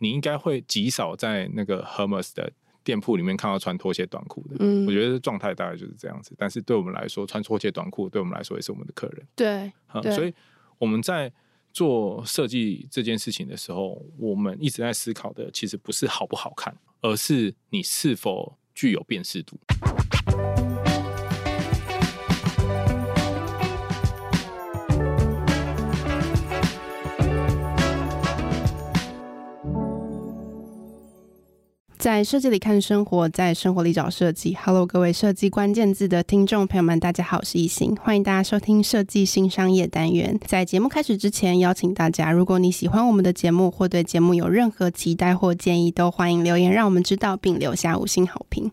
你应该会极少在那个 Hermes 的店铺里面看到穿拖鞋短裤的。嗯，我觉得状态大概就是这样子。但是对我们来说，穿拖鞋短裤对我们来说也是我们的客人。对，嗯，所以我们在做设计这件事情的时候，我们一直在思考的其实不是好不好看，而是你是否具有辨识度。在设计里看生活，在生活里找设计。Hello，各位设计关键字的听众朋友们，大家好，我是一心，欢迎大家收听设计新商业单元。在节目开始之前，邀请大家，如果你喜欢我们的节目，或对节目有任何期待或建议，都欢迎留言让我们知道，并留下五星好评。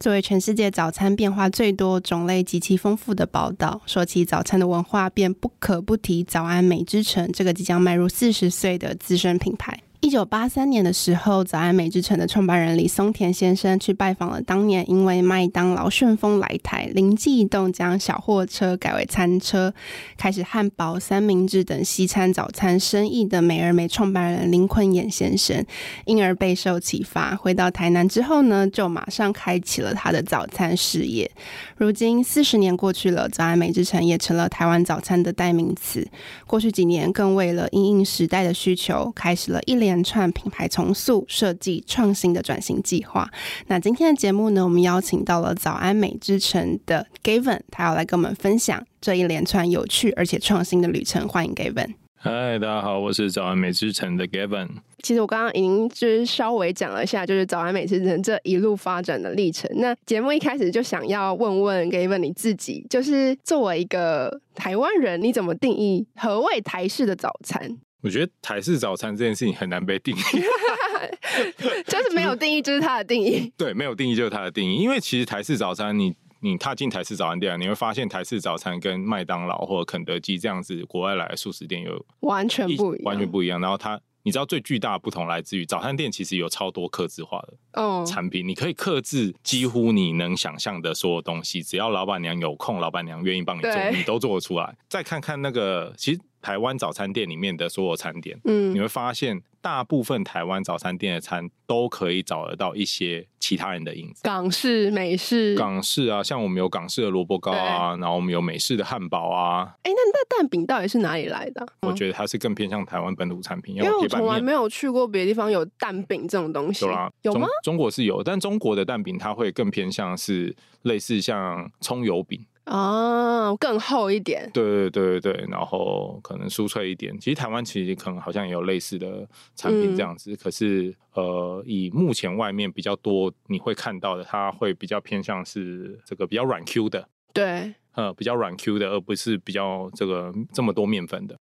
作为全世界早餐变化最多、种类极其丰富的宝岛，说起早餐的文化，便不可不提早安美之城这个即将迈入四十岁的资深品牌。一九八三年的时候，早安美之城的创办人李松田先生去拜访了当年因为麦当劳顺风来台，灵机一动将小货车改为餐车，开始汉堡、三明治等西餐早餐生意的美而美创办人林坤衍先生，因而备受启发。回到台南之后呢，就马上开启了他的早餐事业。如今四十年过去了，早安美之城也成了台湾早餐的代名词。过去几年，更为了应应时代的需求，开始了一连连串品牌重塑、设计、创新的转型计划。那今天的节目呢，我们邀请到了早安美之城的 Gavin，他要来跟我们分享这一连串有趣而且创新的旅程。欢迎 Gavin。嗨，大家好，我是早安美之城的 Gavin。其实我刚刚已经就是稍微讲了一下，就是早安美之城这一路发展的历程。那节目一开始就想要问问 Gavin 你自己，就是作为一个台湾人，你怎么定义何谓台式的早餐？我觉得台式早餐这件事情很难被定义，就是没有定义，就是它的定义。对，没有定义就是它的定义。因为其实台式早餐，你你踏进台式早餐店，你会发现台式早餐跟麦当劳或者肯德基这样子国外来的速食店有完全不一样，完全不一样。然后它，你知道最巨大的不同来自于早餐店其实有超多克制化的产品，你可以克制几乎你能想象的所有东西，只要老板娘有空，老板娘愿意帮你做，你都做得出来。再看看那个，其实。台湾早餐店里面的所有餐点，嗯，你会发现大部分台湾早餐店的餐都可以找得到一些其他人的影子，港式、美式、港式啊，像我们有港式的萝卜糕啊，然后我们有美式的汉堡啊。哎、欸，那那蛋饼到底是哪里来的？我觉得它是更偏向台湾本土产品，因为我从来没有去过别的地方有蛋饼这种东西。有啦，有吗？中国是有，但中国的蛋饼它会更偏向是类似像葱油饼。哦，更厚一点。对对对对对，然后可能酥脆一点。其实台湾其实可能好像也有类似的产品这样子，嗯、可是呃，以目前外面比较多你会看到的，它会比较偏向是这个比较软 Q 的。对，呃，比较软 Q 的，而不是比较这个这么多面粉的。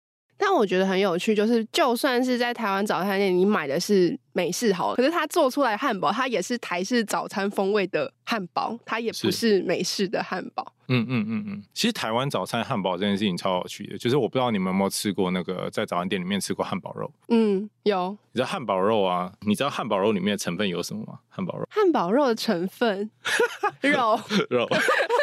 但我觉得很有趣，就是就算是在台湾早餐店，你买的是美式好了，可是它做出来汉堡，它也是台式早餐风味的汉堡，它也不是美式的汉堡。嗯嗯嗯嗯，其实台湾早餐汉堡这件事情超有趣的，就是我不知道你们有没有吃过那个在早餐店里面吃过汉堡肉？嗯，有。你知道汉堡肉啊？你知道汉堡肉里面的成分有什么吗？汉堡肉，汉堡肉的成分肉 肉，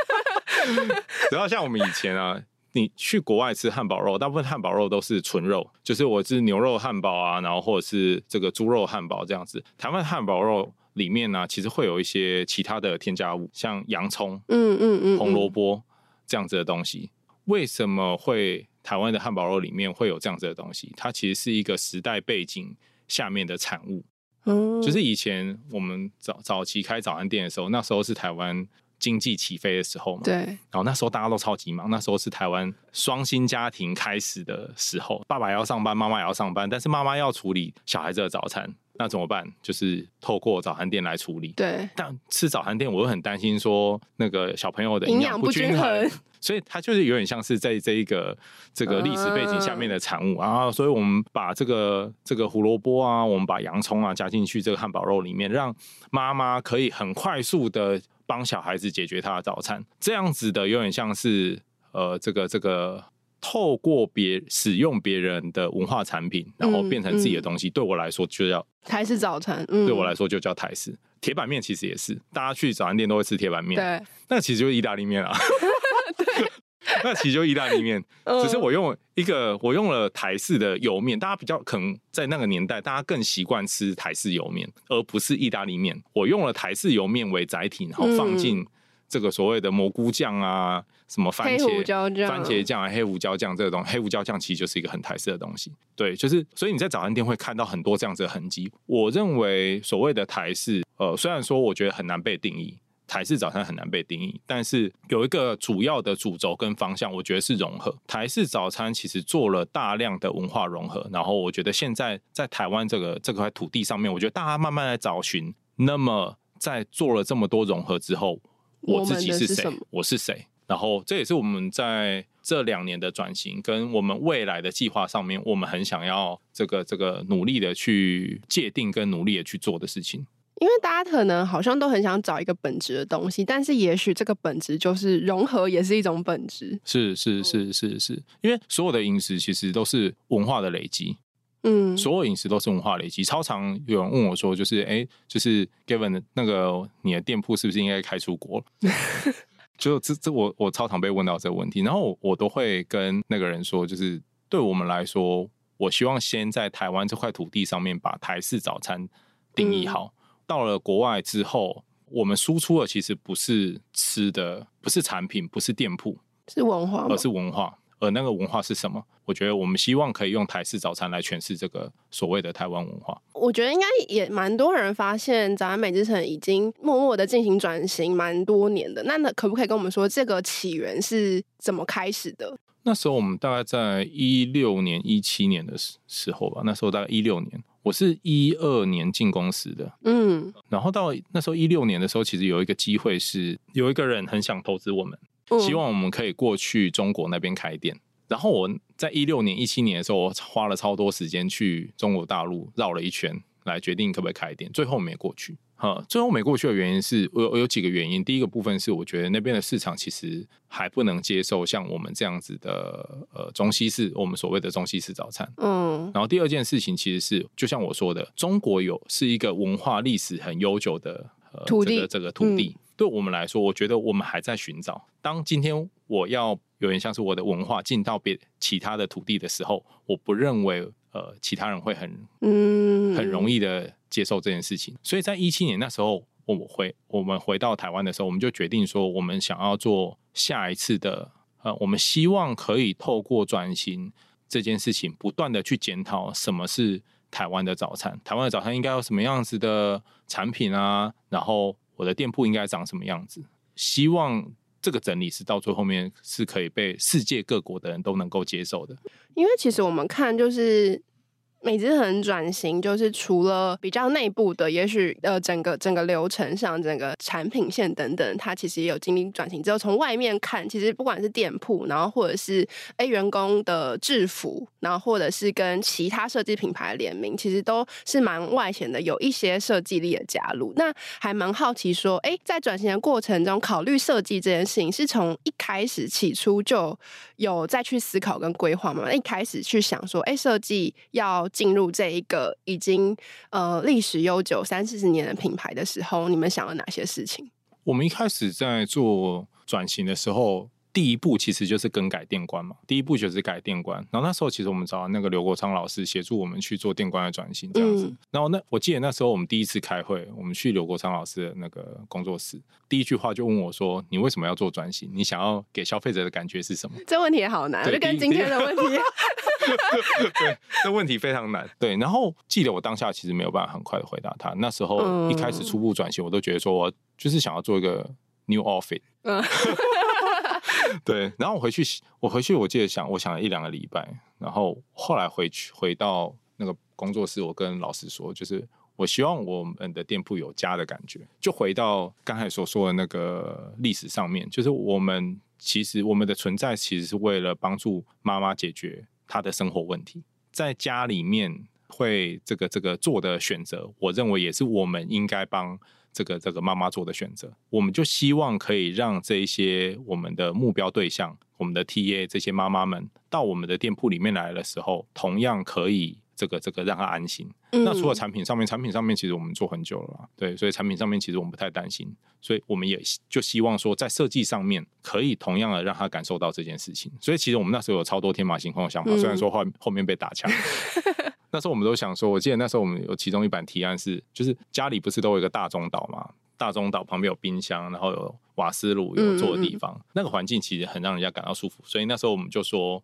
然后像我们以前啊。你去国外吃汉堡肉，大部分汉堡肉都是纯肉，就是我是牛肉汉堡啊，然后或者是这个猪肉汉堡这样子。台湾汉堡肉里面呢、啊，其实会有一些其他的添加物，像洋葱、嗯嗯嗯、红萝卜这样子的东西。为什么会台湾的汉堡肉里面会有这样子的东西？它其实是一个时代背景下面的产物。嗯，就是以前我们早早期开早餐店的时候，那时候是台湾。经济起飞的时候嘛，对，然后那时候大家都超级忙，那时候是台湾双薪家庭开始的时候，爸爸要上班，妈妈也要上班，但是妈妈要处理小孩子的早餐，那怎么办？就是透过早餐店来处理。对，但吃早餐店我又很担心说那个小朋友的营养不均衡，所以它就是有点像是在这一个这个历史背景下面的产物啊。然后所以我们把这个这个胡萝卜啊，我们把洋葱啊加进去这个汉堡肉里面，让妈妈可以很快速的。帮小孩子解决他的早餐，这样子的有点像是呃，这个这个透过别使用别人的文化产品，然后变成自己的东西。嗯嗯、对我来说就叫台式早餐，嗯、对我来说就叫台式。铁板面其实也是，大家去早餐店都会吃铁板面，对，那其实就是意大利面啊。对，那其实就意大利面，只是我用一个我用了台式的油面，大家比较可能在那个年代，大家更习惯吃台式油面，而不是意大利面。我用了台式油面为载体，然后放进这个所谓的蘑菇酱啊，什么番茄番茄酱啊、黑胡椒酱这个东西，黑胡椒酱其实就是一个很台式的东西。对，就是所以你在早餐店会看到很多这样子的痕迹。我认为所谓的台式，呃，虽然说我觉得很难被定义。台式早餐很难被定义，但是有一个主要的主轴跟方向，我觉得是融合。台式早餐其实做了大量的文化融合，然后我觉得现在在台湾这个这块土地上面，我觉得大家慢慢来找寻。那么在做了这么多融合之后，我自己是谁？我是谁？然后这也是我们在这两年的转型跟我们未来的计划上面，我们很想要这个这个努力的去界定跟努力的去做的事情。因为大家可能好像都很想找一个本质的东西，但是也许这个本质就是融合，也是一种本质。是是是是是，因为所有的饮食其实都是文化的累积。嗯，所有饮食都是文化累积。超常有人问我说，就是哎，就是 Gavin 那个你的店铺是不是应该开出国？就这这我我超常被问到这个问题，然后我，我都会跟那个人说，就是对我们来说，我希望先在台湾这块土地上面把台式早餐定义好。嗯到了国外之后，我们输出的其实不是吃的，不是产品，不是店铺，是文化，而是文化。而那个文化是什么？我觉得我们希望可以用台式早餐来诠释这个所谓的台湾文化。我觉得应该也蛮多人发现，早安美之城已经默默的进行转型蛮多年的。那那可不可以跟我们说，这个起源是怎么开始的？那时候我们大概在一六年、一七年的时时候吧。那时候大概一六年。我是一二年进公司的，嗯，然后到那时候一六年的时候，其实有一个机会是有一个人很想投资我们，希望我们可以过去中国那边开店。然后我在一六年、一七年的时候，我花了超多时间去中国大陆绕了一圈，来决定可不可以开店。最后没过去。哈，最后没过去的原因是我有我有几个原因。第一个部分是我觉得那边的市场其实还不能接受像我们这样子的呃中西式，我们所谓的中西式早餐。嗯。然后第二件事情其实是就像我说的，中国有是一个文化历史很悠久的呃土地，这个这个土地，嗯，对我们来说，我觉得我们还在寻找。当今天我要有点像是我的文化进到别其他的土地的时候，我不认为呃其他人会很嗯。很容易的。接受这件事情，所以在一七年那时候，我回我们回到台湾的时候，我们就决定说，我们想要做下一次的，呃，我们希望可以透过转型这件事情，不断的去检讨什么是台湾的早餐，台湾的早餐应该有什么样子的产品啊，然后我的店铺应该长什么样子，希望这个整理是到最后面是可以被世界各国的人都能够接受的。因为其实我们看就是。美之城转型，就是除了比较内部的，也许呃整个整个流程上，整个产品线等等，它其实也有经历转型。之后从外面看，其实不管是店铺，然后或者是 A 员工的制服，然后或者是跟其他设计品牌联名，其实都是蛮外显的，有一些设计力的加入。那还蛮好奇说，哎，在转型的过程中，考虑设计这件事情，是从一开始起初就有再去思考跟规划吗？一开始去想说，哎，设计要。进入这一个已经呃历史悠久三四十年的品牌的时候，你们想了哪些事情？我们一开始在做转型的时候。第一步其实就是更改店观嘛，第一步就是改店观。然后那时候其实我们找那个刘国昌老师协助我们去做店观的转型，这样子。嗯、然后那我记得那时候我们第一次开会，我们去刘国昌老师的那个工作室，第一句话就问我说：“你为什么要做转型？你想要给消费者的感觉是什么？”这问题也好难，就跟今天的问题。对，这问题非常难。对，然后记得我当下其实没有办法很快的回答他。那时候一开始初步转型，我都觉得说我就是想要做一个 new outfit。嗯。对，然后我回去，我回去，我记得想，我想了一两个礼拜，然后后来回去回到那个工作室，我跟老师说，就是我希望我们的店铺有家的感觉，就回到刚才所说的那个历史上面，就是我们其实我们的存在其实是为了帮助妈妈解决她的生活问题，在家里面会这个这个做的选择，我认为也是我们应该帮。这个这个妈妈做的选择，我们就希望可以让这一些我们的目标对象，我们的 TA 这些妈妈们到我们的店铺里面来的时候，同样可以这个这个让他安心。嗯、那除了产品上面，产品上面其实我们做很久了啦，对，所以产品上面其实我们不太担心，所以我们也就希望说在设计上面可以同样的让他感受到这件事情。所以其实我们那时候有超多天马行空的想法，嗯、虽然说后后面被打枪。那时候我们都想说，我记得那时候我们有其中一版提案是，就是家里不是都有一个大中岛嘛？大中岛旁边有冰箱，然后有瓦斯炉，有坐的地方，嗯嗯那个环境其实很让人家感到舒服。所以那时候我们就说，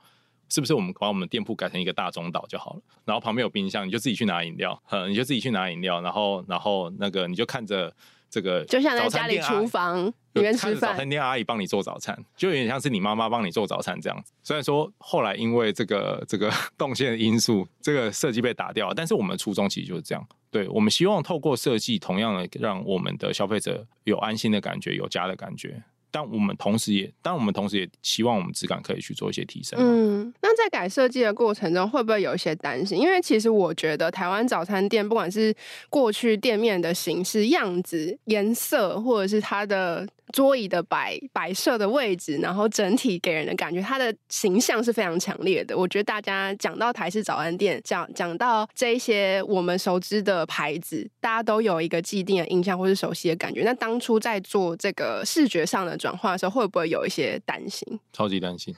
是不是我们把我们店铺改成一个大中岛就好了？然后旁边有冰箱，你就自己去拿饮料，嗯，你就自己去拿饮料，然后然后那个你就看着。这个就像在家里厨房里面吃饭，早餐店阿姨帮你做早餐，就有点像是你妈妈帮你做早餐这样子。虽然说后来因为这个这个 动线的因素，这个设计被打掉了，但是我们初衷其实就是这样。对，我们希望透过设计，同样的让我们的消费者有安心的感觉，有家的感觉。但我们同时也，但我们同时也希望我们质感可以去做一些提升。嗯，那在改设计的过程中，会不会有一些担心？因为其实我觉得台湾早餐店，不管是过去店面的形式、样子、颜色，或者是它的。桌椅的摆摆设的位置，然后整体给人的感觉，它的形象是非常强烈的。我觉得大家讲到台式早餐店，讲讲到这一些我们熟知的牌子，大家都有一个既定的印象或是熟悉的感觉。那当初在做这个视觉上的转化的时候，会不会有一些担心？超级担心，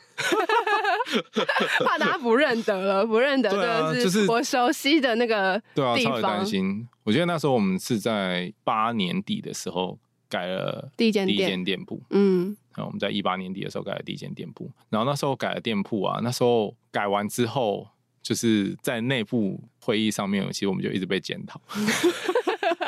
怕大家不认得了，不认得，就是我熟悉的那个对啊，超级担心。我觉得那时候我们是在八年底的时候。改了第一间店。铺，嗯，然后我们在一八年底的时候改了第一间店铺，然后那时候改了店铺啊，那时候改完之后，就是在内部会议上面，其实我们就一直被检讨，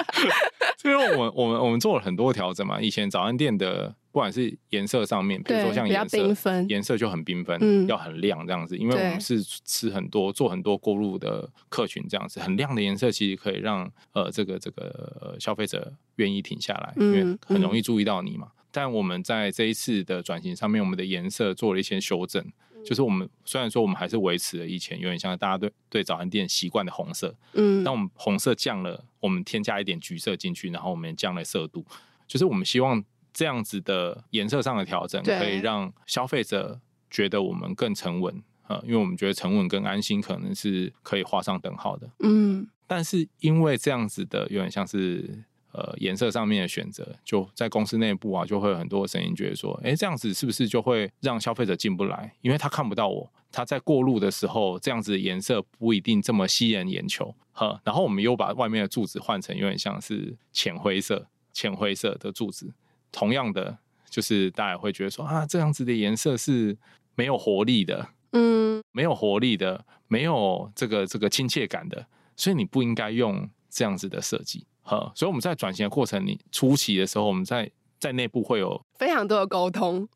因为我们我们我们做了很多调整嘛，以前早餐店的。不管是颜色上面，比如说像颜色，颜色就很缤纷，嗯、要很亮这样子。因为我们是吃很多、做很多过路的客群，这样子很亮的颜色，其实可以让呃这个这个消费者愿意停下来，因为很容易注意到你嘛。嗯嗯、但我们在这一次的转型上面，我们的颜色做了一些修正，就是我们虽然说我们还是维持了以前有点像大家对对早餐店习惯的红色，嗯，但我们红色降了，我们添加一点橘色进去，然后我们降了色度，就是我们希望。这样子的颜色上的调整，可以让消费者觉得我们更沉稳，呃，因为我们觉得沉稳跟安心可能是可以画上等号的。嗯，但是因为这样子的有点像是呃颜色上面的选择，就在公司内部啊，就会有很多声音觉得说，哎，这样子是不是就会让消费者进不来？因为他看不到我，他在过路的时候，这样子的颜色不一定这么吸引眼球。呵，然后我们又把外面的柱子换成有点像是浅灰色、浅灰色的柱子。同样的，就是大家会觉得说啊，这样子的颜色是没有活力的，嗯，没有活力的，没有这个这个亲切感的，所以你不应该用这样子的设计。哈，所以我们在转型的过程里初期的时候，我们在在内部会有非常多的沟通，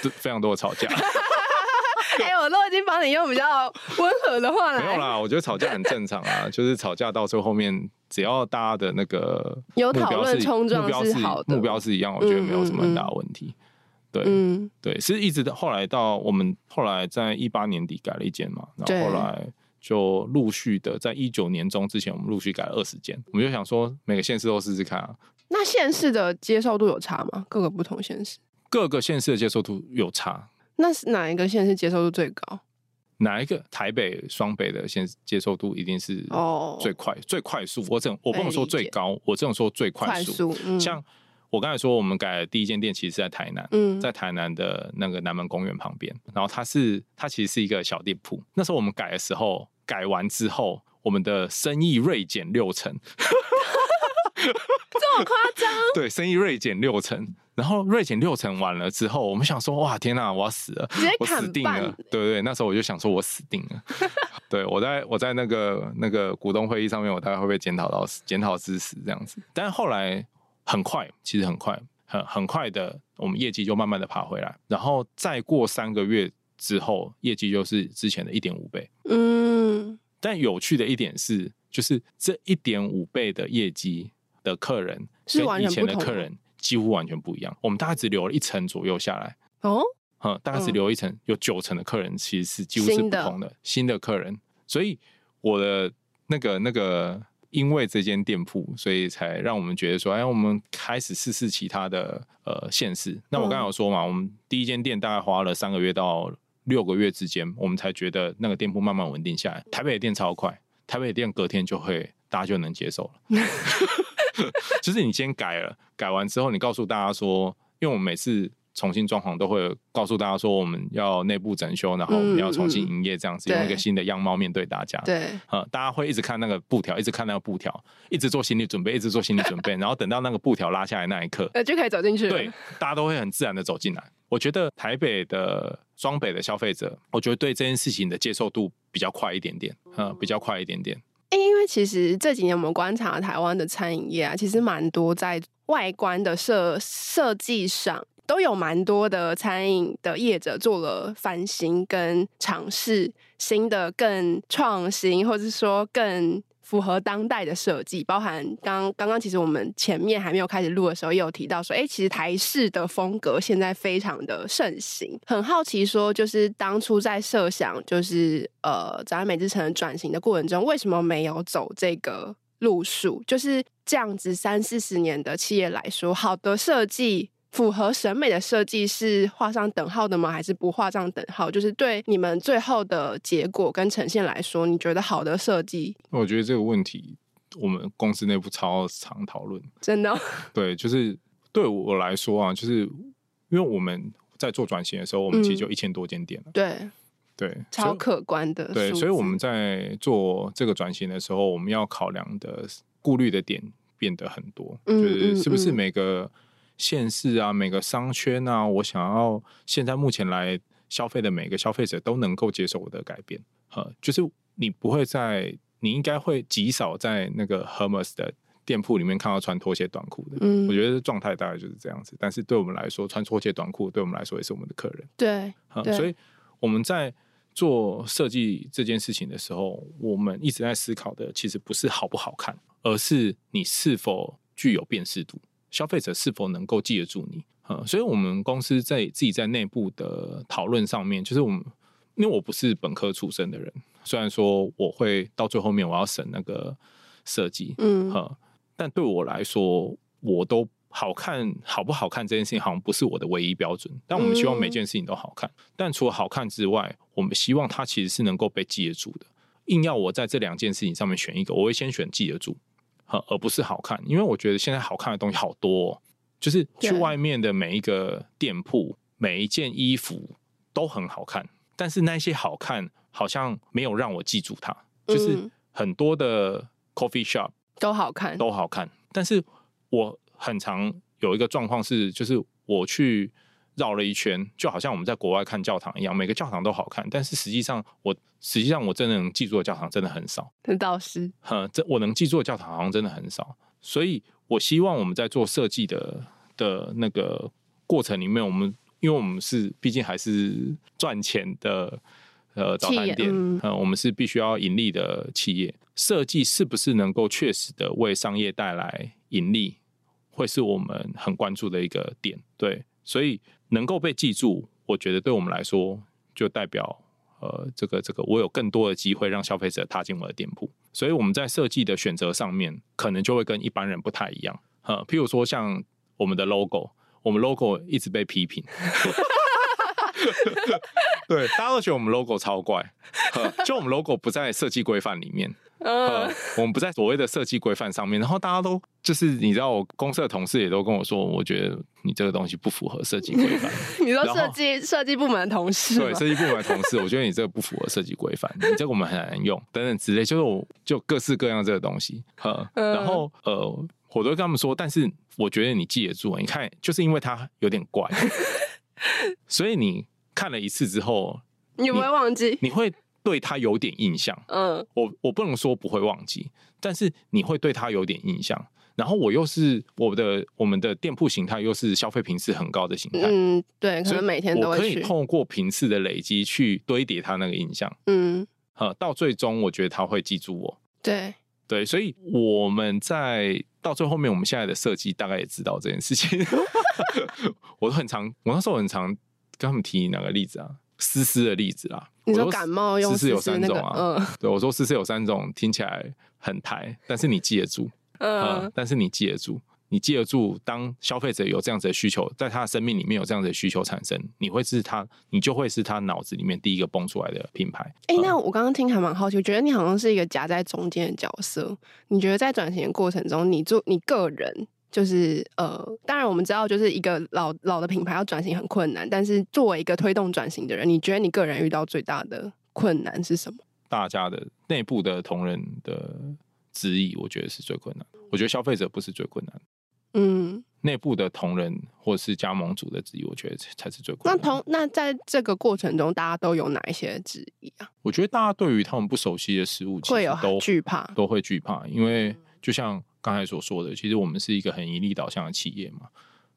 非常多的吵架。经帮你用比较温和的话来。没有啦，我觉得吵架很正常啊，就是吵架到最后面。只要大家的那个有讨论冲撞是好的，目标是一样，我觉得没有什么很大的问题。对，嗯，对，是一直到后来到我们后来在一八年底改了一间嘛，然后后来就陆续的在一九年中之前，我们陆续改了二十间。我们就想说，每个县市都试试看啊。那县市的接受度有差吗？各个不同县市，各个县市的接受度有差。那是哪一个县市接受度最高？哪一个台北双北的先接受度一定是最快、oh, 最快速？我这我不能说最高，我这种说最快速。快速嗯、像我刚才说，我们改的第一间店其实是在台南，嗯、在台南的那个南门公园旁边。然后它是它其实是一个小店铺。那时候我们改的时候，改完之后，我们的生意锐减六成，这么夸张？对，生意锐减六成。然后锐减六成完了之后，我们想说，哇，天哪，我要死了，我死定了，对对对，那时候我就想说，我死定了。对，我在我在那个那个股东会议上面，我大概会被检讨到检讨致死这样子。但是后来很快，其实很快，很很快的，我们业绩就慢慢的爬回来。然后再过三个月之后，业绩就是之前的一点五倍。嗯。但有趣的一点是，就是这一点五倍的业绩的客人跟以前的客人。几乎完全不一样。我们大概只留了一层左右下来哦，嗯，大概只留一层，有九成的客人其实是几乎是不同的新的客人。所以我的那个那个，因为这间店铺，所以才让我们觉得说，哎，我们开始试试其他的呃县市。那我刚才有说嘛，我们第一间店大概花了三个月到六个月之间，我们才觉得那个店铺慢慢稳定下来。台北的店超快，台北的店隔天就会大家就能接受了。就是你先改了，改完之后你告诉大家说，因为我们每次。重新装潢都会告诉大家说，我们要内部整修，然后我们要重新营业，这样子、嗯嗯、用一个新的样貌面对大家。对，呃，大家会一直看那个布条，一直看那个布条，一直做心理准备，一直做心理准备，然后等到那个布条拉下来那一刻，呃，就可以走进去。对，大家都会很自然的走进来。我觉得台北的双北的消费者，我觉得对这件事情的接受度比较快一点点，嗯、呃，比较快一点点。因为其实这几年我们观察台湾的餐饮业啊，其实蛮多在外观的设设计上。都有蛮多的餐饮的业者做了翻新跟尝试新的、更创新，或者说更符合当代的设计。包含刚刚刚，其实我们前面还没有开始录的时候，也有提到说，哎，其实台式的风格现在非常的盛行。很好奇，说就是当初在设想，就是呃，早安美之城转型的过程中，为什么没有走这个路数？就是这样子，三四十年的企业来说，好的设计。符合审美的设计是画上等号的吗？还是不画上等号？就是对你们最后的结果跟呈现来说，你觉得好的设计？我觉得这个问题我们公司内部超常讨论。真的？对，就是对我来说啊，就是因为我们在做转型的时候，我们其实就一千多间店了。嗯、对对，超可观的。对，所以我们在做这个转型的时候，我们要考量的顾虑的点变得很多，嗯、就是是不是每个。县市啊，每个商圈啊，我想要现在目前来消费的每个消费者都能够接受我的改变，哈，就是你不会在，你应该会极少在那个 Hermes 的店铺里面看到穿拖鞋短裤的，嗯，我觉得状态大概就是这样子。但是对我们来说，穿拖鞋短裤对我们来说也是我们的客人，对，对，所以我们在做设计这件事情的时候，我们一直在思考的其实不是好不好看，而是你是否具有辨识度。消费者是否能够记得住你？嗯，所以我们公司在自己在内部的讨论上面，就是我们因为我不是本科出身的人，虽然说我会到最后面我要审那个设计，嗯，但对我来说，我都好看好不好看这件事情好像不是我的唯一标准。但我们希望每件事情都好看，但除了好看之外，我们希望它其实是能够被记得住的。硬要我在这两件事情上面选一个，我会先选记得住。而不是好看，因为我觉得现在好看的东西好多哦，就是去外面的每一个店铺，每一件衣服都很好看，但是那些好看好像没有让我记住它。就是很多的 coffee shop 都好看，都好看，但是我很常有一个状况是，就是我去。绕了一圈，就好像我们在国外看教堂一样，每个教堂都好看，但是实际上我实际上我真的能记住的教堂真的很少。这倒是，哼，这我能记住的教堂好像真的很少。所以我希望我们在做设计的的那个过程里面，我们因为我们是毕竟还是赚钱的呃早餐店，嗯，我们是必须要盈利的企业，设计是不是能够确实的为商业带来盈利，会是我们很关注的一个点。对，所以。能够被记住，我觉得对我们来说，就代表呃，这个这个，我有更多的机会让消费者踏进我的店铺。所以我们在设计的选择上面，可能就会跟一般人不太一样。呃，譬如说像我们的 logo，我们 logo 一直被批评，对，大家都觉得我们 logo 超怪，就我们 logo 不在设计规范里面。呃，我们不在所谓的设计规范上面，然后大家都就是你知道，我公司的同事也都跟我说，我觉得你这个东西不符合设计规范。你说设计设计部门的同事？对，设计部门的同事，我觉得你这个不符合设计规范，你这个我们很难用，等等之类，就是我就各式各样这个东西。呃，然后呃，我都跟他们说，但是我觉得你记得住，你看，就是因为它有点怪，所以你看了一次之后，你不会忘记，你会。对他有点印象，嗯，我我不能说不会忘记，但是你会对他有点印象。然后我又是我的我们的店铺形态又是消费频次很高的形态，嗯，对，可能每天都可以透过频次的累积去堆叠他那个印象，嗯，到最终我觉得他会记住我。对对，所以我们在到最后面，我们现在的设计大概也知道这件事情。我都很常，我那时候很常跟他们提哪个例子啊？丝丝的例子啦，你说感冒用丝丝有三种啊？嗯，对，我说丝丝有三种，听起来很台，但是你记得住，嗯，但是你记得住，你记得住，当消费者有这样子的需求，在他的生命里面有这样子的需求产生，你会是他，你就会是他脑子里面第一个蹦出来的品牌。哎、欸，那我刚刚听还蛮好奇，我觉得你好像是一个夹在中间的角色。你觉得在转型的过程中，你做你个人就是呃，当然我们知道，就是一个老老的品牌要转型很困难，但是作为一个推动转型的人，你觉得你个人遇到最大的困难是什么？大家的内部的同仁的质疑，我觉得是最困难。我觉得消费者不是最困难。嗯，内部的同仁或是加盟组的质疑，我觉得才是最困难。那同那在这个过程中，大家都有哪一些质疑啊？我觉得大家对于他们不熟悉的事物，会有都惧怕，都会惧怕，因为就像刚才所说的，其实我们是一个很盈利导向的企业嘛。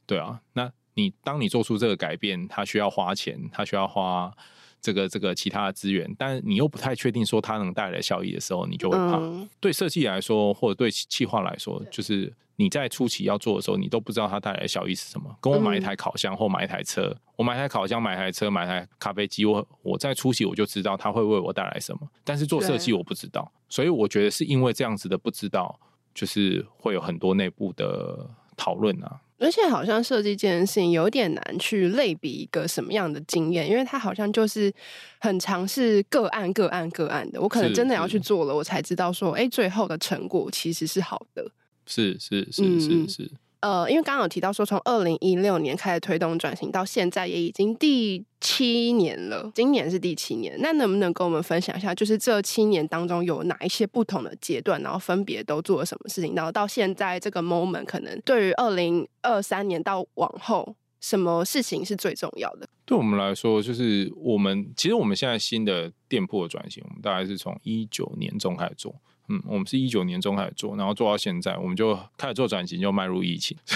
对啊，那你当你做出这个改变，它需要花钱，它需要花这个这个其他的资源，但你又不太确定说它能带来效益的时候，你就会怕。嗯、对设计来说，或者对企划来说，就是。你在初期要做的时候，你都不知道它带来的效益是什么。跟我买一台烤箱或买一台车，嗯、我买一台烤箱、买一台车、买一台咖啡机，我我在初期我就知道它会为我带来什么。但是做设计我不知道，所以我觉得是因为这样子的不知道，就是会有很多内部的讨论啊。而且好像设计这件事情有点难去类比一个什么样的经验，因为它好像就是很尝试个案、个案、个案的。我可能真的要去做了，我才知道说，哎，最后的成果其实是好的。是是是是是，呃，因为刚刚有提到说，从二零一六年开始推动转型，到现在也已经第七年了，今年是第七年。那能不能跟我们分享一下，就是这七年当中有哪一些不同的阶段，然后分别都做了什么事情，然后到现在这个 moment，可能对于二零二三年到往后，什么事情是最重要的？对我们来说，就是我们其实我们现在新的店铺的转型，我们大概是从一九年中开始做。嗯，我们是一九年中开始做，然后做到现在，我们就开始做转型，就迈入疫情。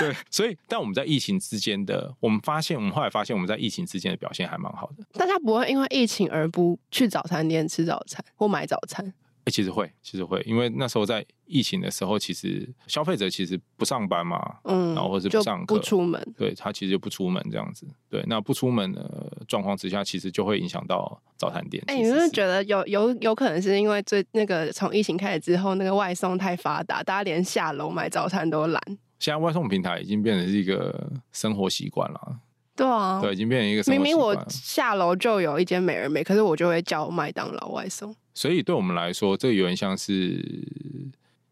对，所以但我们在疫情之间的，我们发现，我们后来发现，我们在疫情之间的表现还蛮好的。大家不会因为疫情而不去早餐店吃早餐或买早餐。哎、欸，其实会，其实会，因为那时候在疫情的时候，其实消费者其实不上班嘛，嗯，然后或是不上课，不出门，对，他其实就不出门这样子，对，那不出门的状况之下，其实就会影响到早餐店。哎、欸，你是不是觉得有有有可能是因为最那个从疫情开始之后，那个外送太发达，大家连下楼买早餐都懒。现在外送平台已经变成是一个生活习惯了。对啊，对，已经变成一个生活。明明我下楼就有一间美而美，可是我就会叫麦当劳外送。所以对我们来说，这个有点像是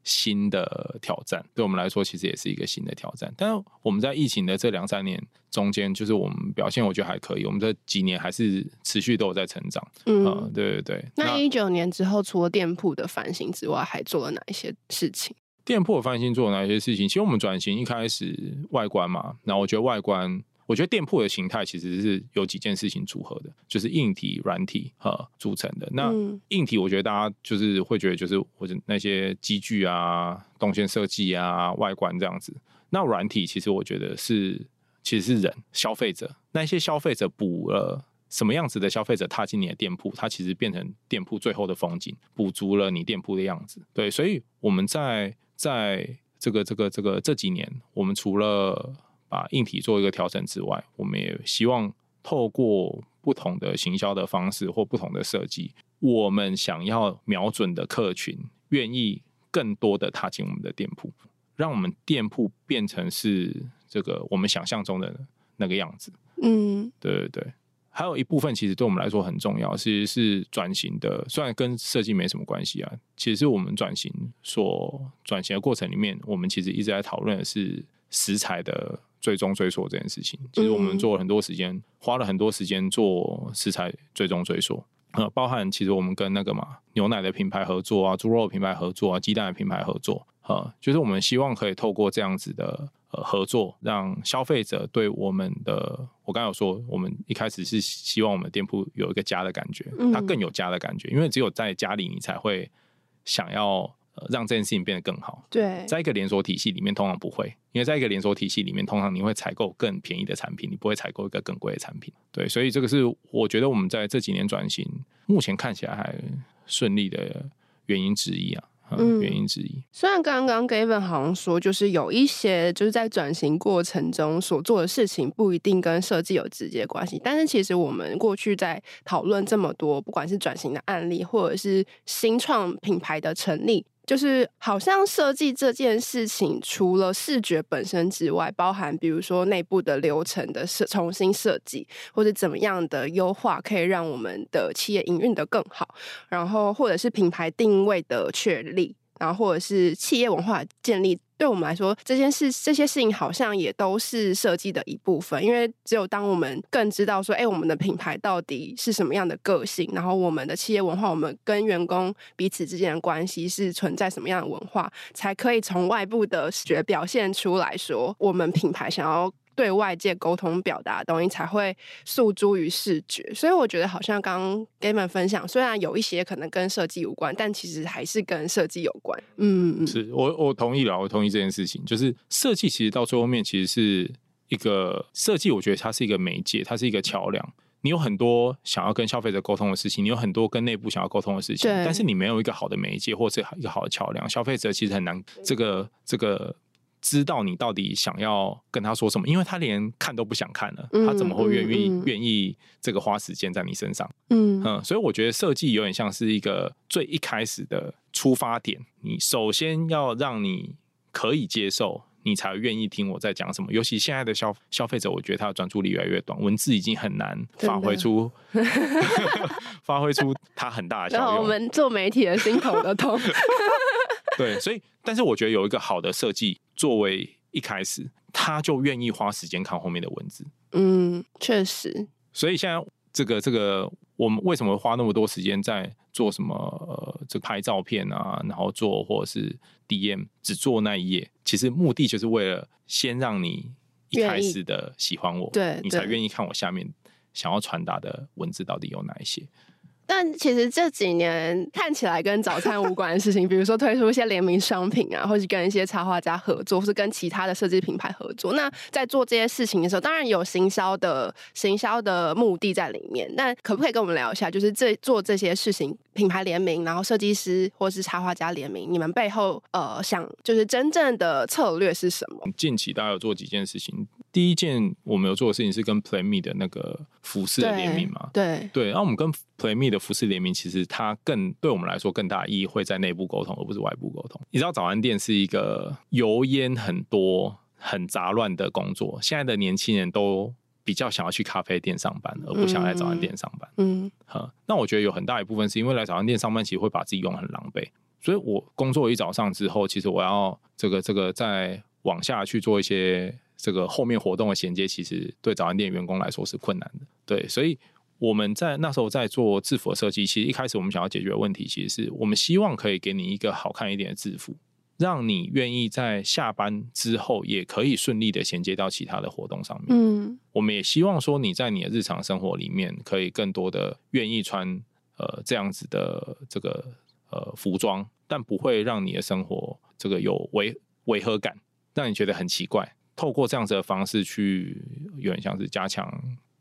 新的挑战。对我们来说，其实也是一个新的挑战。但是我们在疫情的这两三年中间，就是我们表现我觉得还可以。我们这几年还是持续都有在成长。嗯，嗯，对对对。那一九年之后，除了店铺的翻新之外，还做了哪一些事情？店铺的翻新做了哪些事情？其实我们转型一开始外观嘛，然后我觉得外观。我觉得店铺的形态其实是有几件事情组合的，就是硬体、软体哈组成的。那硬体，我觉得大家就是会觉得就是或者那些机具啊、动线设计啊、外观这样子。那软体其实我觉得是其实是人消费者，那些消费者补了什么样子的消费者踏进你的店铺，它其实变成店铺最后的风景，补足了你店铺的样子。对，所以我们在在这个这个这个这几年，我们除了把硬体做一个调整之外，我们也希望透过不同的行销的方式或不同的设计，我们想要瞄准的客群愿意更多的踏进我们的店铺，让我们店铺变成是这个我们想象中的那个样子。嗯，对对对。还有一部分其实对我们来说很重要，其实是转型的，虽然跟设计没什么关系啊，其实是我们转型所转型的过程里面，我们其实一直在讨论的是食材的。追踪追溯这件事情，其实我们做了很多时间，花了很多时间做食材追踪追溯，呃，包含其实我们跟那个嘛牛奶的品牌合作啊，猪肉品牌合作啊，鸡蛋的品牌合作，呃，就是我们希望可以透过这样子的呃合作，让消费者对我们的，我刚刚有说，我们一开始是希望我们店铺有一个家的感觉，它更有家的感觉，因为只有在家里你才会想要。让这件事情变得更好。对，在一个连锁体系里面，通常不会，因为在一个连锁体系里面，通常你会采购更便宜的产品，你不会采购一个更贵的产品。对，所以这个是我觉得我们在这几年转型，目前看起来还顺利的原因之一啊。嗯，原因之一。虽然刚刚 Gavin 好像说，就是有一些就是在转型过程中所做的事情不一定跟设计有直接关系，但是其实我们过去在讨论这么多，不管是转型的案例，或者是新创品牌的成立。就是好像设计这件事情，除了视觉本身之外，包含比如说内部的流程的设重新设计，或者怎么样的优化，可以让我们的企业营运的更好，然后或者是品牌定位的确立。然后或者是企业文化建立，对我们来说，这件事这些事情好像也都是设计的一部分。因为只有当我们更知道说，哎，我们的品牌到底是什么样的个性，然后我们的企业文化，我们跟员工彼此之间的关系是存在什么样的文化，才可以从外部的视觉表现出来说，我们品牌想要。对外界沟通表达的东西才会诉诸于视觉，所以我觉得好像刚刚给你们分享，虽然有一些可能跟设计无关，但其实还是跟设计有关。嗯，是我我同意了，我同意这件事情，就是设计其实到最后面其实是一个设计，我觉得它是一个媒介，它是一个桥梁。你有很多想要跟消费者沟通的事情，你有很多跟内部想要沟通的事情，但是你没有一个好的媒介或者一个好的桥梁，消费者其实很难这个这个。知道你到底想要跟他说什么，因为他连看都不想看了，他怎么会愿意愿意这个花时间在你身上？嗯嗯，所以我觉得设计有点像是一个最一开始的出发点，你首先要让你可以接受，你才愿意听我在讲什么。尤其现在的消消费者，我觉得他的专注力越来越短，文字已经很难发挥出 发挥出它很大的效用。我们做媒体的心头的痛。对，所以，但是我觉得有一个好的设计作为一开始，他就愿意花时间看后面的文字。嗯，确实。所以现在这个这个，我们为什么花那么多时间在做什么？呃，这拍照片啊，然后做或者是 DM，只做那一页，其实目的就是为了先让你一开始的喜欢我，对，你才愿意看我下面想要传达的文字到底有哪一些。但其实这几年看起来跟早餐无关的事情，比如说推出一些联名商品啊，或是跟一些插画家合作，或是跟其他的设计品牌合作。那在做这些事情的时候，当然有行销的行销的目的在里面。那可不可以跟我们聊一下，就是这做这些事情，品牌联名，然后设计师或是插画家联名，你们背后呃想就是真正的策略是什么？近期大家有做几件事情。第一件我们有做的事情是跟 PlayMe 的那个服饰的联名嘛？对对，然后我们跟 PlayMe 的服饰联名，其实它更对我们来说更大的意义会在内部沟通，而不是外部沟通。你知道早餐店是一个油烟很多、很杂乱的工作，现在的年轻人都比较想要去咖啡店上班，而不想来早餐店上班。嗯，好，那我觉得有很大一部分是因为来早餐店上班，其实会把自己用很狼狈，所以我工作一早上之后，其实我要这个这个再往下去做一些。这个后面活动的衔接，其实对早餐店员工来说是困难的。对，所以我们在那时候在做制服的设计，其实一开始我们想要解决的问题，其实是我们希望可以给你一个好看一点的制服，让你愿意在下班之后也可以顺利的衔接到其他的活动上面。嗯，我们也希望说你在你的日常生活里面，可以更多的愿意穿呃这样子的这个呃服装，但不会让你的生活这个有违违和感，让你觉得很奇怪。透过这样子的方式去，有点像是加强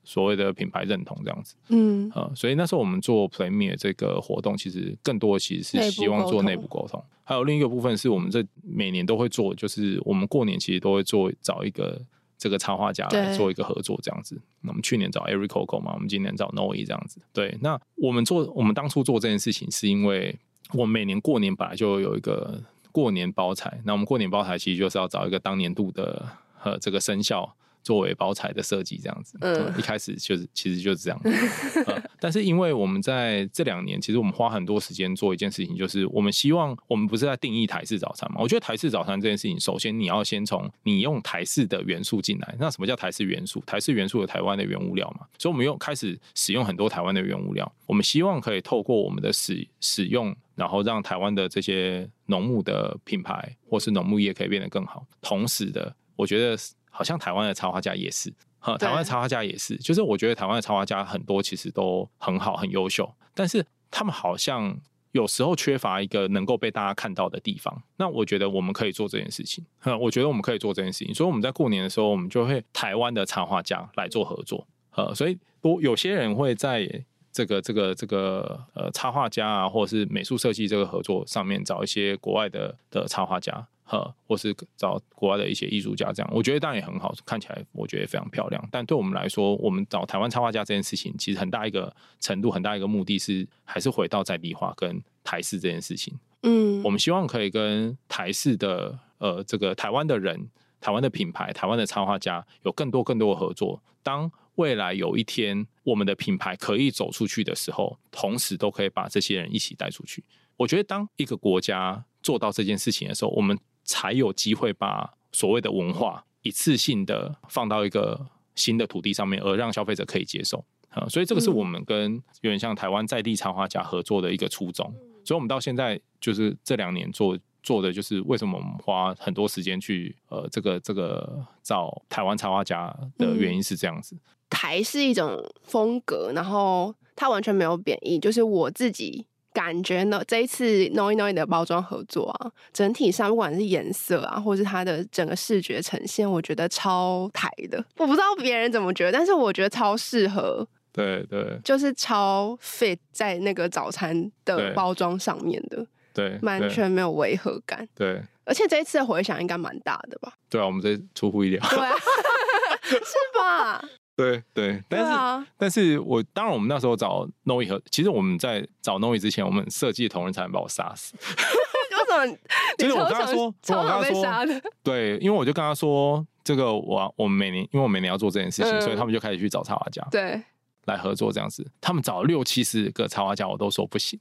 所谓的品牌认同这样子，嗯，呃，所以那时候我们做 PlayMe 这个活动，其实更多的其实是希望做内部沟通。还有另一个部分是我们这每年都会做，就是我们过年其实都会做找一个这个插画家来做一个合作这样子。我们去年找 Eric Coco 嘛，我们今年找 Noe 这样子。对，那我们做我们当初做这件事情，是因为我们每年过年本来就有一个过年包材，那我们过年包材其实就是要找一个当年度的。和这个生肖作为包材的设计，这样子，嗯，一开始就是其实就是这样但是因为我们在这两年，其实我们花很多时间做一件事情，就是我们希望我们不是在定义台式早餐嘛？我觉得台式早餐这件事情，首先你要先从你用台式的元素进来。那什么叫台式元素？台式元素有台湾的原物料嘛？所以我们用开始使用很多台湾的原物料。我们希望可以透过我们的使使用，然后让台湾的这些农牧的品牌或是农牧业可以变得更好。同时的，我觉得。好像台湾的插画家也是，哈，台湾的插画家也是，就是我觉得台湾的插画家很多其实都很好、很优秀，但是他们好像有时候缺乏一个能够被大家看到的地方。那我觉得我们可以做这件事情，我觉得我们可以做这件事情，所以我们在过年的时候，我们就会台湾的插画家来做合作，呃，所以多有些人会在这个这个这个呃插画家啊，或者是美术设计这个合作上面找一些国外的的插画家。呃，或是找国外的一些艺术家，这样我觉得当然也很好，看起来我觉得非常漂亮。但对我们来说，我们找台湾插画家这件事情，其实很大一个程度，很大一个目的是还是回到在地化跟台式这件事情。嗯，我们希望可以跟台式的呃这个台湾的人、台湾的品牌、台湾的插画家有更多更多的合作。当未来有一天我们的品牌可以走出去的时候，同时都可以把这些人一起带出去。我觉得当一个国家做到这件事情的时候，我们才有机会把所谓的文化一次性的放到一个新的土地上面，而让消费者可以接受。啊，所以这个是我们跟有点像台湾在地插画家合作的一个初衷。所以，我们到现在就是这两年做做的，就是为什么我们花很多时间去呃，这个这个找台湾插画家的原因是这样子。嗯、台是一种风格，然后它完全没有贬义，就是我自己感觉呢，这一次 Noi Noi 的包装合作啊，整体上不管是颜色啊，或是它的整个视觉呈现，我觉得超台的。我不知道别人怎么觉得，但是我觉得超适合。对对，就是超 fit 在那个早餐的包装上面的，对，完全没有违和感。对，而且这一次的回响应该蛮大的吧？对啊，我们这出乎意料，对啊，是吧？对对，但是、啊、但是我当然我们那时候找 Noi 和，其实我们在找 Noi 之前，我们设计的同仁差点把我杀死。为什么？就是我跟他说，超常被杀的。对，因为我就跟他说，这个我我们每年，因为我每年要做这件事情，嗯、所以他们就开始去找插画家。对。来合作这样子，他们找了六七十个插画家，我都说不行，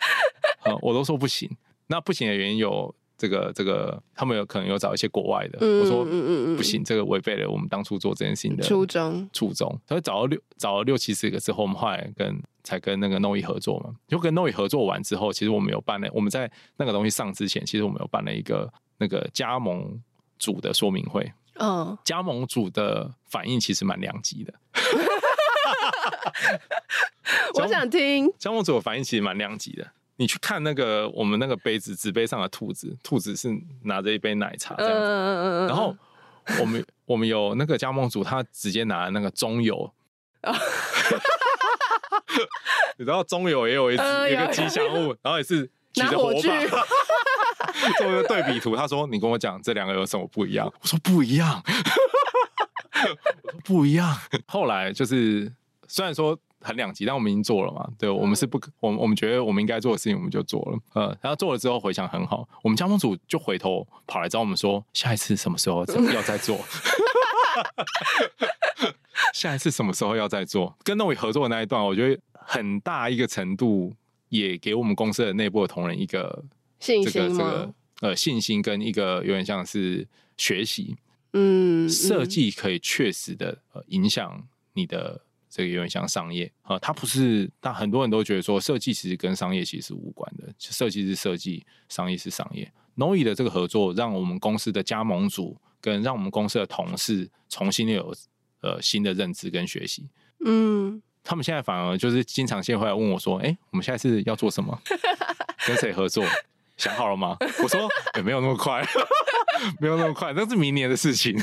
嗯，我都说不行。那不行的原因有这个这个，他们有可能有找一些国外的，嗯、我说嗯嗯嗯不行，这个违背了我们当初做这件事情的初衷初衷。所以找了六找了六七十个之后，我们后来跟才跟那个 Noi 合作嘛。就跟 Noi 合作完之后，其实我们有办了，我们在那个东西上之前，其实我们有办了一个那个加盟组的说明会。嗯，加盟组的反应其实蛮两极的。我想听加盟组的反应其实蛮两极的。你去看那个我们那个杯子纸杯上的兔子，兔子是拿着一杯奶茶这样子。嗯、然后我们我们有那个加盟主，他直接拿那个中油。你知道中油也有一只、嗯、一个吉祥物，然后也是举着火把做一个对比图。他说：“你跟我讲这两个有什么不一样？”我说：“不一样。”我说：“不一样。”后来就是。虽然说很两极，但我们已经做了嘛。对，我们是不可，我们我们觉得我们应该做的事情，我们就做了。呃，然后做了之后回想很好，我们加盟组就回头跑来找我们说，下一次什么时候要再做？下一次什么时候要再做？跟 Noi 合作的那一段，我觉得很大一个程度也给我们公司的内部的同仁一个信心吗？这个呃信心跟一个有点像是学习。嗯，设计可以确实的呃影响你的。这个有点像商业啊，它不是，但很多人都觉得说设计其实跟商业其实是无关的，设计是设计，商业是商业。Noi 的这个合作，让我们公司的加盟组跟让我们公司的同事重新有呃新的认知跟学习。嗯，他们现在反而就是经常先会来问我说：“哎，我们现在是要做什么？跟谁合作？想好了吗？”我说：“也没有那么快，没有那么快，那是明年的事情。”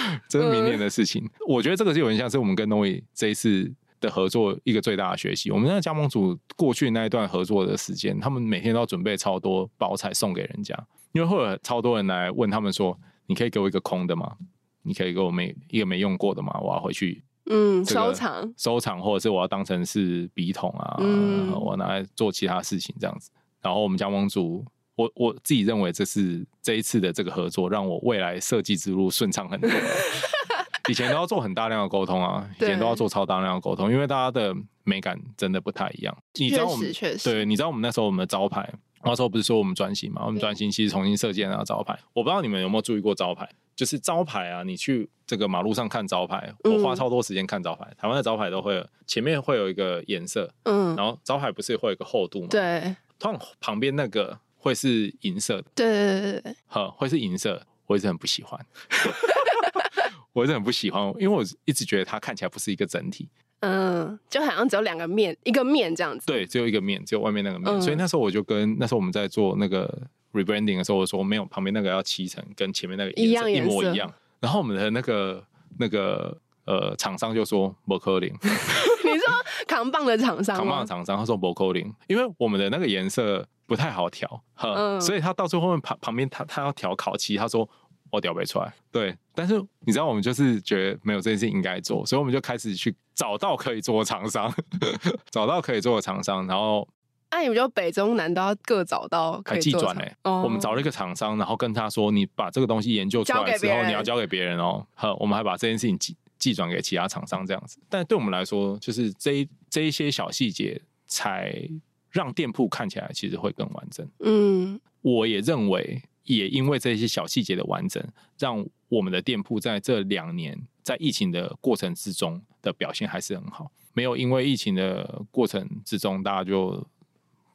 这是明年的事情，嗯、我觉得这个是有点像是我们跟 Noi 这一次的合作一个最大的学习。我们那个加盟组过去那一段合作的时间，他们每天都要准备超多包材送给人家，因为会有超多人来问他们说：“你可以给我一个空的吗？你可以给我没一个没用过的吗？我要回去嗯收藏收藏，或者是我要当成是笔筒啊，嗯、我拿来做其他事情这样子。”然后我们加盟组。我我自己认为，这是这一次的这个合作，让我未来设计之路顺畅很多。以前都要做很大量的沟通啊，以前都要做超大量的沟通，因为大家的美感真的不太一样。你知道我们对，你知道我们那时候我们的招牌，那时候不是说我们转型嘛？我们转型其实重新设计那个招牌。我不知道你们有没有注意过招牌，就是招牌啊，你去这个马路上看招牌，我花超多时间看招牌。台湾的招牌都会前面会有一个颜色，嗯，然后招牌不是会有一个厚度嘛？对，通常旁边那个。会是银色的，对对对对，呵，会是银色，我一直很不喜欢，我一直很不喜欢，因为我一直觉得它看起来不是一个整体，嗯，就好像只有两个面，一个面这样子，对，只有一个面，只有外面那个面，嗯、所以那时候我就跟那时候我们在做那个 rebranding 的时候，我说没有，旁边那个要漆成跟前面那个一样一模一样，然后我们的那个那个呃厂商就说不可能，你说扛棒的厂商，扛棒的厂商他说不可能，因为我们的那个颜色。不太好调，呵，嗯、所以他到最后面旁旁边他他要调烤漆，他说我调不出来，对，但是你知道我们就是觉得没有这件事应该做，所以我们就开始去找到可以做的厂商，找到可以做的厂商，然后那、啊、你们就北中南都要各找到可以寄转嘞。我们找了一个厂商，然后跟他说：“你把这个东西研究出来之后，你要交给别人哦。”好，我们还把这件事情寄寄转给其他厂商，这样子。但对我们来说，就是这一这一些小细节，才让店铺看起来其实会更完整。嗯，我也认为，也因为这些小细节的完整，让我们的店铺在这两年在疫情的过程之中的表现还是很好。没有因为疫情的过程之中，大家就。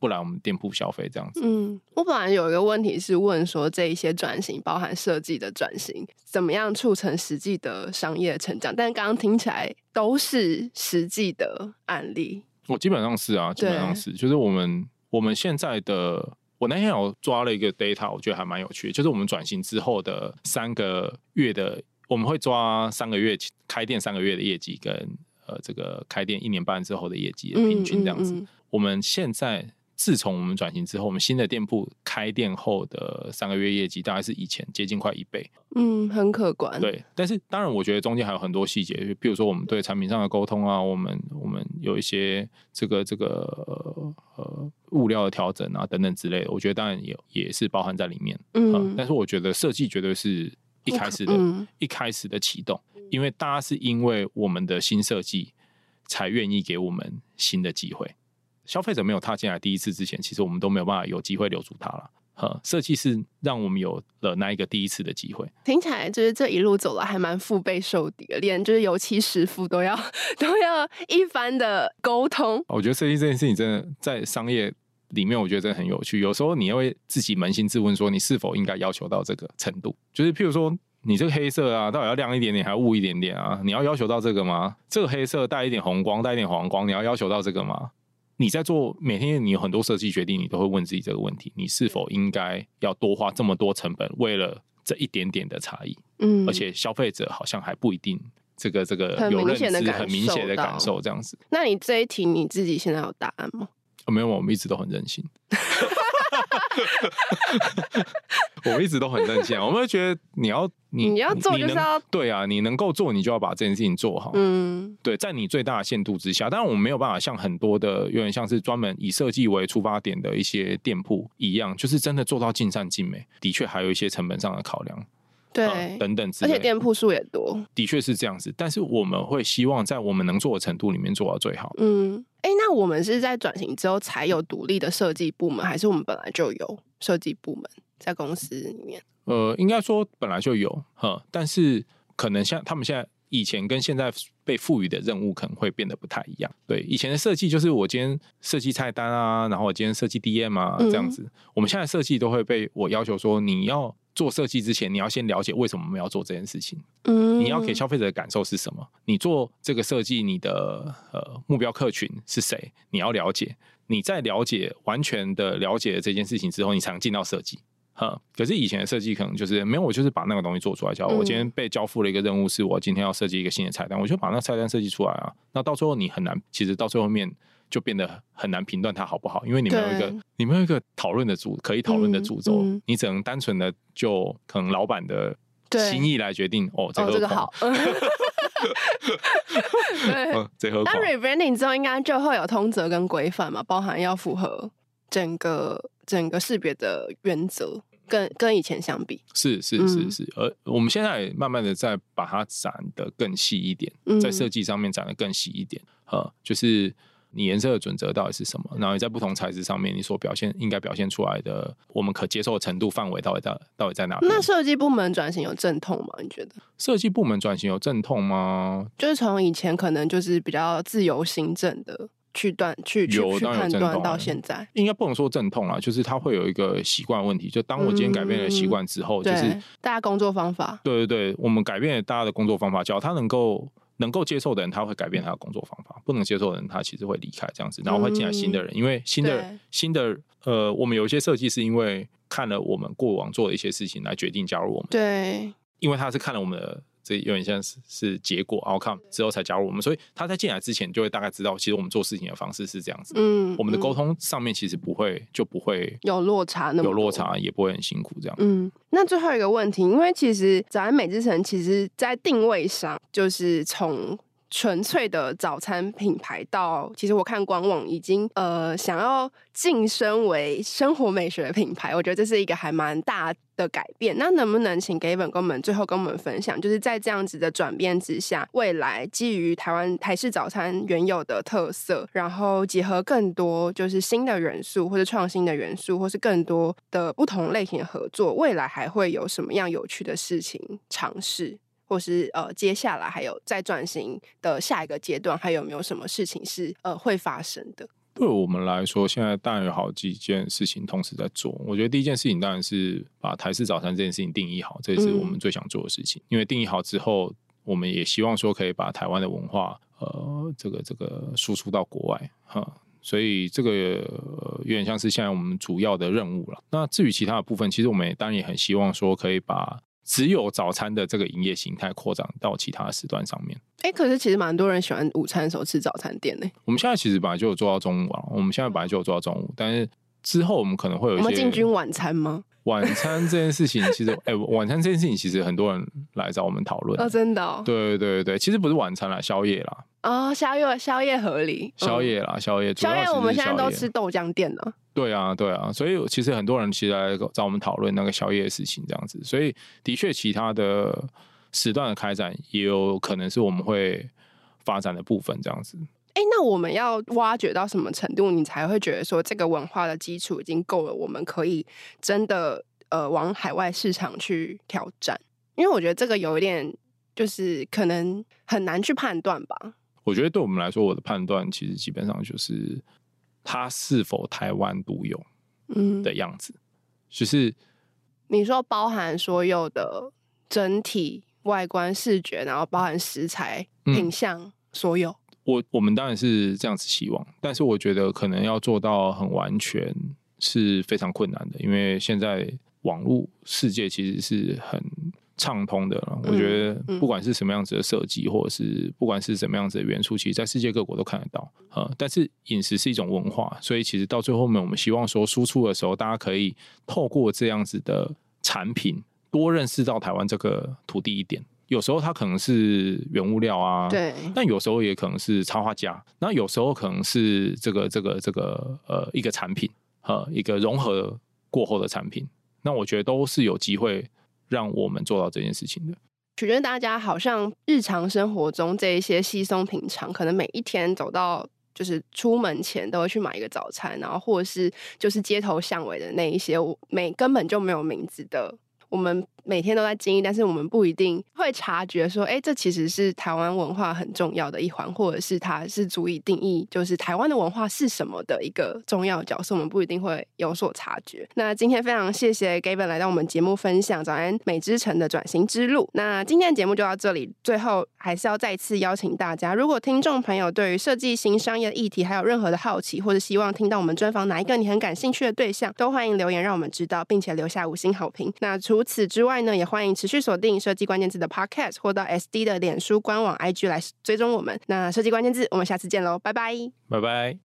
不来我们店铺消费这样子。嗯，我本来有一个问题是问说，这一些转型包含设计的转型，怎么样促成实际的商业成长？但刚刚听起来都是实际的案例。我基本上是啊，基本上是，就是我们我们现在的，我那天有抓了一个 data，我觉得还蛮有趣的，就是我们转型之后的三个月的，我们会抓三个月开店三个月的业绩，跟呃这个开店一年半之后的业绩的平均这样子。嗯嗯嗯，我们现在。自从我们转型之后，我们新的店铺开店后的三个月业绩大概是以前接近快一倍，嗯，很可观。对，但是当然，我觉得中间还有很多细节，就比如说我们对产品上的沟通啊，我们我们有一些这个这个呃物料的调整啊等等之类的，我觉得当然也也是包含在里面。嗯、呃，但是我觉得设计绝对是一开始的、嗯、一开始的启动，因为大家是因为我们的新设计才愿意给我们新的机会。消费者没有踏进来第一次之前，其实我们都没有办法有机会留住他了。哈，设计是让我们有了那一个第一次的机会。听起来就是这一路走来还蛮腹背受敌的，连就是油漆师傅都要 都要一番的沟通。我觉得设计这件事情真的在商业里面，我觉得真的很有趣。有时候你要会自己扪心自问，说你是否应该要求到这个程度？就是譬如说，你这个黑色啊，到底要亮一点点，还要雾一点点啊？你要要求到这个吗？这个黑色带一点红光，带一点黄光，你要要求到这个吗？你在做每天，你有很多设计决定，你都会问自己这个问题：你是否应该要多花这么多成本，为了这一点点的差异？嗯，而且消费者好像还不一定这个这个有认知，很明显的感受这样子。那你这一题你自己现在有答案吗？哦，没有，我们一直都很任性。我们一直都很任性，我们会觉得你要你你要做就是要对啊，你能够做，你就要把这件事情做好。嗯，对，在你最大的限度之下，当然我们没有办法像很多的有点像是专门以设计为出发点的一些店铺一样，就是真的做到尽善尽美。的确还有一些成本上的考量，对，呃、等等之类，而且店铺数也多，的确是这样子。但是我们会希望在我们能做的程度里面做到最好。嗯。哎、欸，那我们是在转型之后才有独立的设计部门，还是我们本来就有设计部门在公司里面？呃，应该说本来就有，哈，但是可能像他们现在以前跟现在被赋予的任务可能会变得不太一样。对，以前的设计就是我今天设计菜单啊，然后我今天设计 DM 啊这样子，嗯、我们现在设计都会被我要求说你要。做设计之前，你要先了解为什么我们要做这件事情。嗯，你要给消费者的感受是什么？你做这个设计，你的呃目标客群是谁？你要了解。你在了解完全的了解了这件事情之后，你才能进到设计。哈，可是以前的设计可能就是没有，我就是把那个东西做出来。假如我今天被交付了一个任务，是我今天要设计一个新的菜单，我就把那个菜单设计出来啊。那到最后你很难，其实到最后面。就变得很难评断它好不好，因为你没有一个你没有一个讨论的主可以讨论的主轴，嗯。嗯、你只能单纯的就可能老板的心意来决定哦，这个、哦、这个好，对，嗯、这那 rebranding 之后应该就会有通则跟规范嘛，包含要符合整个整个识别的原则，跟跟以前相比，是是是是，而我们现在慢慢的在把它展得更细一点，在设计上面展得更细一点，呃、嗯，就是。你颜色的准则到底是什么？然后你在不同材质上面，你所表现应该表现出来的，我们可接受的程度范围到底在到底在哪里？那设计部门转型有阵痛吗？你觉得？设计部门转型有阵痛吗？就是从以前可能就是比较自由行政的去断去有去判断到现在，应该不能说阵痛啦，就是它会有一个习惯问题。就当我今天改变了习惯之后，嗯、就是大家工作方法，对对对，我们改变了大家的工作方法，只要他能够。能够接受的人，他会改变他的工作方法；不能接受的人，他其实会离开这样子，然后会进来新的人。嗯、因为新的新的呃，我们有一些设计是因为看了我们过往做的一些事情来决定加入我们。对，因为他是看了我们的。这有点像是是结果 outcome 之后才加入我们，所以他在进来之前就会大概知道，其实我们做事情的方式是这样子。嗯，我们的沟通上面其实不会就不会有落差，那么有落差也不会很辛苦这样。嗯，那最后一个问题，因为其实早安美之城其实在定位上就是从纯粹的早餐品牌到，其实我看官网已经呃想要晋升为生活美学品牌，我觉得这是一个还蛮大的改变。那能不能请 Gavin 跟我们最后跟我们分享，就是在这样子的转变之下，未来基于台湾台式早餐原有的特色，然后结合更多就是新的元素或者创新的元素，或是更多的不同类型的合作，未来还会有什么样有趣的事情尝试？或是呃，接下来还有再转型的下一个阶段，还有没有什么事情是呃会发生的？对我们来说，现在当然有好几件事情同时在做。我觉得第一件事情当然是把台式早餐这件事情定义好，这也是我们最想做的事情。嗯、因为定义好之后，我们也希望说可以把台湾的文化呃，这个这个输出到国外哈。所以这个、呃、有点像是现在我们主要的任务了。那至于其他的部分，其实我们也当然也很希望说可以把。只有早餐的这个营业形态扩展到其他时段上面。哎、欸，可是其实蛮多人喜欢午餐的时候吃早餐店呢。我们现在其实本来就有做到中午啊，我们现在本来就有做到中午，但是之后我们可能会有一些。我们进军晚餐吗？晚餐这件事情，其实哎、欸，晚餐这件事情其实很多人来找我们讨论。哦，真的、哦？对对对，其实不是晚餐啦，宵夜啦。哦，宵夜宵夜合理。宵夜啦，宵夜。宵夜我们现在都吃豆浆店了。对啊，对啊，所以其实很多人其实来找我们讨论那个宵夜的事情，这样子。所以的确，其他的时段的开展也有可能是我们会发展的部分，这样子。哎，那我们要挖掘到什么程度，你才会觉得说这个文化的基础已经够了，我们可以真的呃往海外市场去挑战？因为我觉得这个有一点就是可能很难去判断吧。我觉得对我们来说，我的判断其实基本上就是。它是否台湾独有，嗯的样子，嗯、就是你说包含所有的整体外观视觉，然后包含食材品相，嗯、所有。我我们当然是这样子希望，但是我觉得可能要做到很完全是非常困难的，因为现在网络世界其实是很。畅通的，我觉得不管是什么样子的设计，或者是不管是什么样子的元素，其实在世界各国都看得到。呃，但是饮食是一种文化，所以其实到最后面，我们希望说输出的时候，大家可以透过这样子的产品，多认识到台湾这个土地一点。有时候它可能是原物料啊，对，但有时候也可能是插画家，那有时候可能是这个这个这个呃一个产品，呃一个融合过后的产品。那我觉得都是有机会。让我们做到这件事情的，觉得大家好像日常生活中这一些稀松平常，可能每一天走到就是出门前都会去买一个早餐，然后或者是就是街头巷尾的那一些，没根本就没有名字的。我们每天都在经历，但是我们不一定会察觉说，哎，这其实是台湾文化很重要的一环，或者是它是足以定义就是台湾的文化是什么的一个重要角色，我们不一定会有所察觉。那今天非常谢谢 Gavin 来到我们节目分享早安美之城的转型之路。那今天的节目就到这里，最后还是要再次邀请大家，如果听众朋友对于设计新商业议题还有任何的好奇，或者希望听到我们专访哪一个你很感兴趣的对象，都欢迎留言让我们知道，并且留下五星好评。那除此之外外呢，也欢迎持续锁定设计关键字的 Podcast，或到 SD 的脸书官网 IG 来追踪我们。那设计关键字，我们下次见喽，拜拜，拜拜。